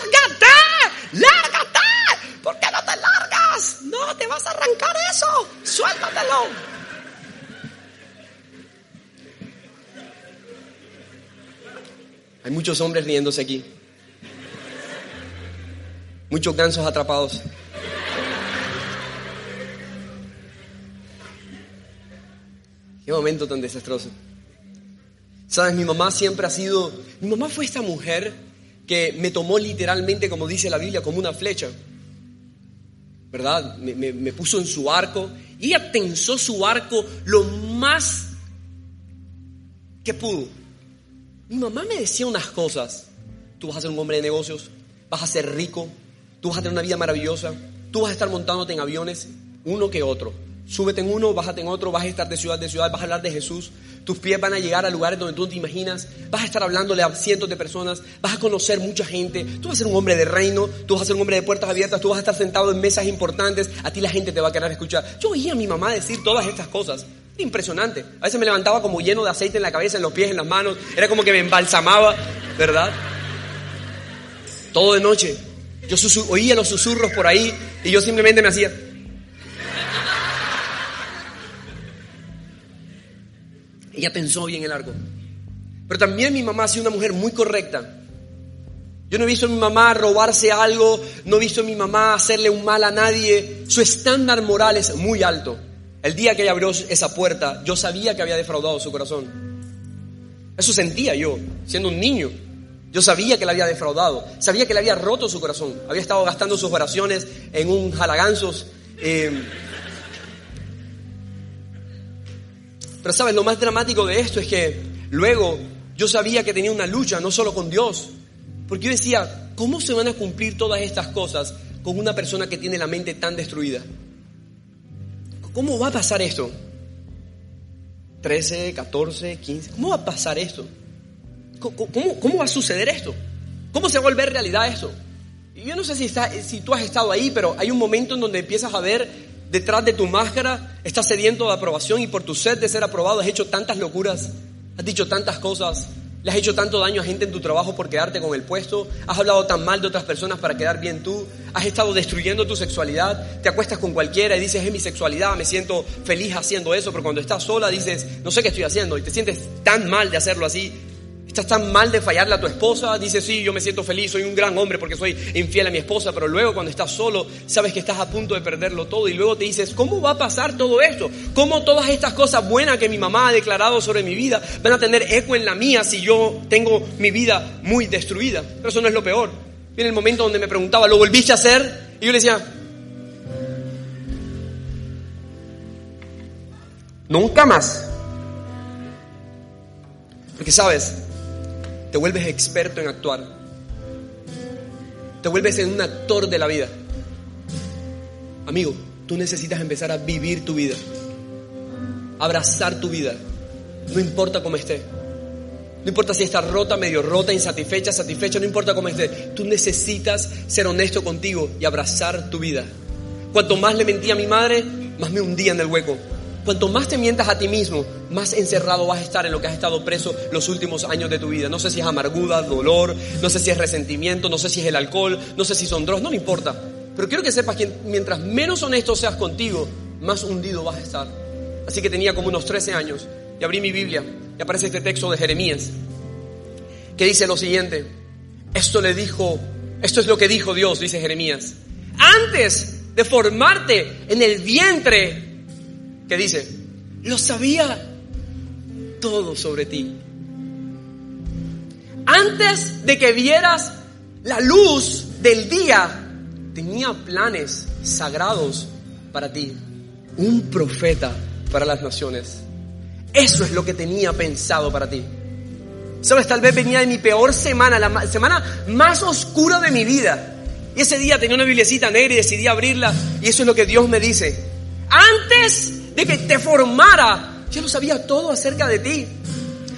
lárgate. Lárgate. ¿Por qué no te largas? No, te vas a arrancar eso. Suéltatelo. Hay muchos hombres riéndose aquí. Muchos gansos atrapados. Qué momento tan desastroso. Sabes, mi mamá siempre ha sido, mi mamá fue esta mujer que me tomó literalmente, como dice la Biblia, como una flecha. ¿Verdad? Me, puso en su arco y ella su arco lo más que pudo. Mi mamá me decía unas cosas. Tú vas a ser un hombre de negocios, vas a ser rico, Tú vas a tener una vida maravillosa. Tú vas a estar montándote en aviones, uno que otro. Súbete en uno, bájate en otro, vas a estar de ciudad de ciudad, vas a hablar de Jesús. Tus pies van a llegar a lugares donde tú no te imaginas. Vas a estar hablándole a cientos de personas, vas a conocer mucha gente. Tú vas a ser un hombre de reino, tú vas a ser un hombre de puertas abiertas, tú vas a estar sentado en mesas importantes. A ti la gente te va a querer escuchar. Yo oía a mi mamá decir todas estas cosas. Impresionante. A veces me levantaba como lleno de aceite en la cabeza, en los pies, en las manos. Era como que me embalsamaba, ¿verdad? Todo de noche. Yo oía los susurros por ahí y yo simplemente me hacía. Ella pensó bien el arco. Pero también mi mamá ha sido una mujer muy correcta. Yo no he visto a mi mamá robarse algo, no he visto a mi mamá hacerle un mal a nadie. Su estándar moral es muy alto. El día que ella abrió esa puerta, yo sabía que había defraudado su corazón. Eso sentía yo, siendo un niño. Yo sabía que le había defraudado, sabía que le había roto su corazón, había estado gastando sus oraciones en un jalaganzos. Eh. Pero sabes, lo más dramático de esto es que luego yo sabía que tenía una lucha no solo con Dios, porque yo decía, ¿cómo se van a cumplir todas estas cosas con una persona que tiene la mente tan destruida? ¿Cómo va a pasar esto? 13, 14, 15, ¿cómo va a pasar esto? ¿Cómo, va a suceder esto? ¿Cómo se va a volver realidad esto? Yo no sé si, está, si tú has estado ahí, pero hay un momento en donde empiezas a ver detrás de tu máscara, estás sediento de aprobación y por tu sed de ser aprobado has hecho tantas locuras, has dicho tantas cosas, le has hecho tanto daño a gente en tu trabajo por quedarte con el puesto, has hablado tan mal de otras personas para quedar bien tú, has estado destruyendo tu sexualidad, te acuestas con cualquiera y dices, es mi sexualidad, me siento feliz haciendo eso, pero cuando estás sola dices, no sé qué estoy haciendo y te sientes tan mal de hacerlo así Estás tan mal de fallarle a tu esposa, dices, sí, yo me siento feliz, soy un gran hombre porque soy infiel a mi esposa, pero luego cuando estás solo, sabes que estás a punto de perderlo todo y luego te dices, ¿cómo va a pasar todo esto? ¿Cómo todas estas cosas buenas que mi mamá ha declarado sobre mi vida van a tener eco en la mía si yo tengo mi vida muy destruida? Pero eso no es lo peor. Viene el momento donde me preguntaba, ¿lo volviste a hacer? Y yo le decía, nunca más. Porque sabes, te vuelves experto en actuar. Te vuelves en un actor de la vida. Amigo, tú necesitas empezar a vivir tu vida. Abrazar tu vida. No importa cómo esté. No importa si está rota, medio rota, insatisfecha, satisfecha, no importa cómo esté. Tú necesitas ser honesto contigo y abrazar tu vida. Cuanto más le mentí a mi madre, más me hundía en el hueco. Cuanto más te mientas a ti mismo, más encerrado vas a estar en lo que has estado preso los últimos años de tu vida. No sé si es amargura, dolor, no sé si es resentimiento, no sé si es el alcohol, no sé si son drogas, no me importa. Pero quiero que sepas que mientras menos honesto seas contigo, más hundido vas a estar. Así que tenía como unos 13 años y abrí mi Biblia y aparece este texto de Jeremías que dice lo siguiente. Esto le dijo, esto es lo que dijo Dios, dice Jeremías. Antes de formarte en el vientre que dice, lo sabía todo sobre ti. Antes de que vieras la luz del día, tenía planes sagrados para ti. Un profeta para las naciones. Eso es lo que tenía pensado para ti. Sabes, tal vez venía de mi peor semana, la semana más oscura de mi vida. Y ese día tenía una biblicita negra y decidí abrirla. Y eso es lo que Dios me dice. Antes de que te formara, ya lo sabía todo acerca de ti.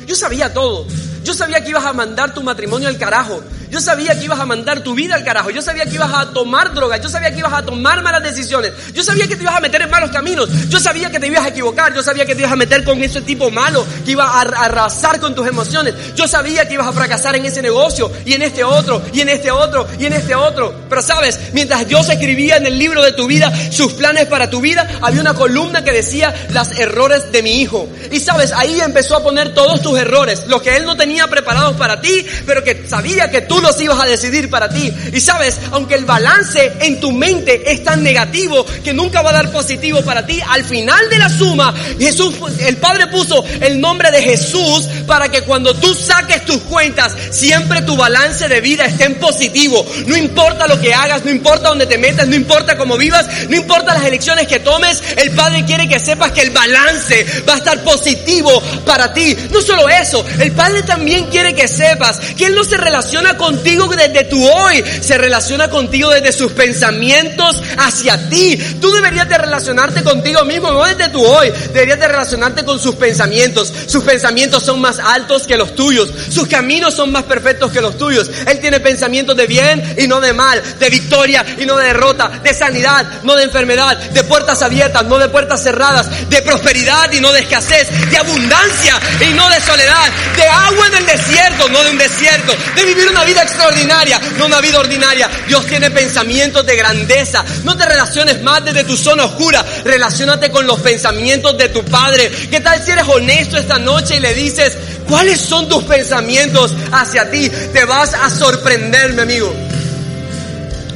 Yo sabía todo. Yo sabía que ibas a mandar tu matrimonio al carajo. Yo sabía que ibas a mandar tu vida al carajo. Yo sabía que ibas a tomar drogas. Yo sabía que ibas a tomar malas decisiones. Yo sabía que te ibas a meter en malos caminos. Yo sabía que te ibas a equivocar. Yo sabía que te ibas a meter con ese tipo malo. Que iba a arrasar con tus emociones. Yo sabía que ibas a fracasar en ese negocio. Y en este otro. Y en este otro. Y en este otro. Pero sabes, mientras Dios escribía en el libro de tu vida sus planes para tu vida, había una columna que decía los errores de mi hijo. Y sabes, ahí empezó a poner todos tus errores. Lo que él no tenía preparados para ti, pero que sabía que tú los ibas a decidir para ti. Y sabes, aunque el balance en tu mente es tan negativo que nunca va a dar positivo para ti, al final de la suma, Jesús, el Padre puso el nombre de Jesús para que cuando tú saques tus cuentas, siempre tu balance de vida esté en positivo. No importa lo que hagas, no importa dónde te metas, no importa cómo vivas, no importa las elecciones que tomes, el Padre quiere que sepas que el balance va a estar positivo para ti. No solo eso, el Padre también quiere que sepas que Él no se relaciona con contigo desde tu hoy, se relaciona contigo desde sus pensamientos hacia ti. Tú deberías de relacionarte contigo mismo, no desde tu hoy, deberías de relacionarte con sus pensamientos. Sus pensamientos son más altos que los tuyos, sus caminos son más perfectos que los tuyos. Él tiene pensamientos de bien y no de mal, de victoria y no de derrota, de sanidad, no de enfermedad, de puertas abiertas, no de puertas cerradas, de prosperidad y no de escasez, de abundancia y no de soledad, de agua en el desierto, no de un desierto, de vivir una vida extraordinaria, no una vida ordinaria. Dios tiene pensamientos de grandeza. No te relaciones más desde tu zona oscura. Relaciónate con los pensamientos de tu Padre. ¿Qué tal si eres honesto esta noche y le dices, ¿cuáles son tus pensamientos hacia ti? Te vas a sorprender, mi amigo.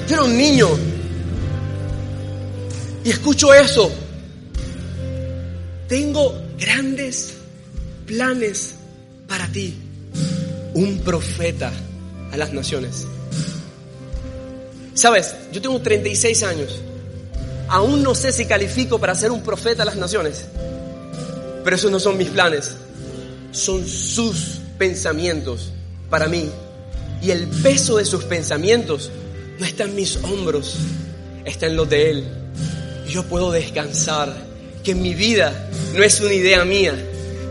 Yo era un niño y escucho eso. Tengo grandes planes para ti. Un profeta a las naciones. Sabes, yo tengo 36 años. Aún no sé si califico para ser un profeta a las naciones. Pero esos no son mis planes. Son sus pensamientos para mí. Y el peso de sus pensamientos no está en mis hombros, está en los de Él. Yo puedo descansar que mi vida no es una idea mía.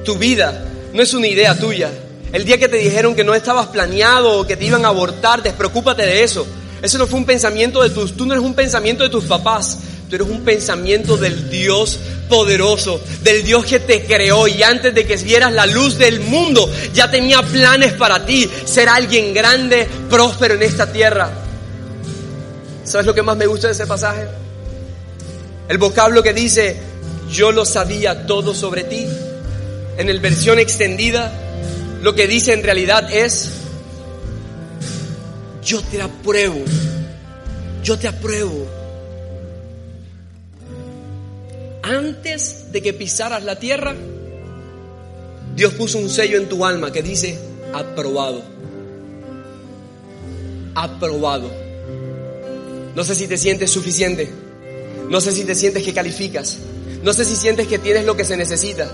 Tu vida no es una idea tuya. El día que te dijeron que no estabas planeado o que te iban a abortar, despreocúpate de eso. Eso no fue un pensamiento de tus, tú no eres un pensamiento de tus papás, tú eres un pensamiento del Dios poderoso, del Dios que te creó y antes de que vieras la luz del mundo ya tenía planes para ti, ser alguien grande, próspero en esta tierra. ¿Sabes lo que más me gusta de ese pasaje? El vocablo que dice, yo lo sabía todo sobre ti. En el versión extendida, lo que dice en realidad es, yo te apruebo, yo te apruebo. Antes de que pisaras la tierra, Dios puso un sello en tu alma que dice, aprobado, aprobado. No sé si te sientes suficiente, no sé si te sientes que calificas, no sé si sientes que tienes lo que se necesita.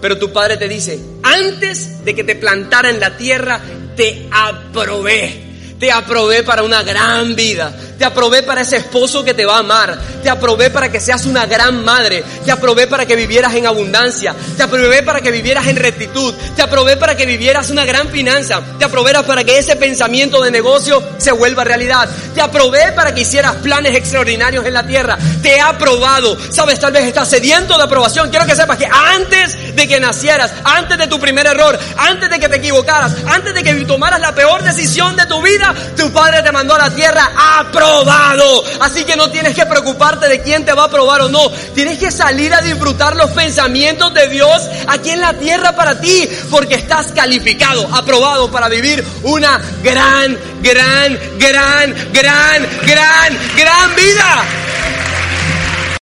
Pero tu padre te dice, antes de que te plantara en la tierra, te aprobé. Te aprobé para una gran vida. Te aprobé para ese esposo que te va a amar. Te aprobé para que seas una gran madre. Te aprobé para que vivieras en abundancia. Te aprobé para que vivieras en rectitud. Te aprobé para que vivieras una gran finanza. Te aprobé para que ese pensamiento de negocio se vuelva realidad. Te aprobé para que hicieras planes extraordinarios en la tierra. Te he aprobado. Sabes, tal vez estás sediento de aprobación. Quiero que sepas que antes de que nacieras, antes de tu primer error, antes de que te equivocaras, antes de que tomaras la peor decisión de tu vida, tu padre te mandó a la tierra a Así que no tienes que preocuparte de quién te va a aprobar o no. Tienes que salir a disfrutar los pensamientos de Dios aquí en la tierra para ti, porque estás calificado, aprobado para vivir una gran, gran, gran, gran, gran, gran vida.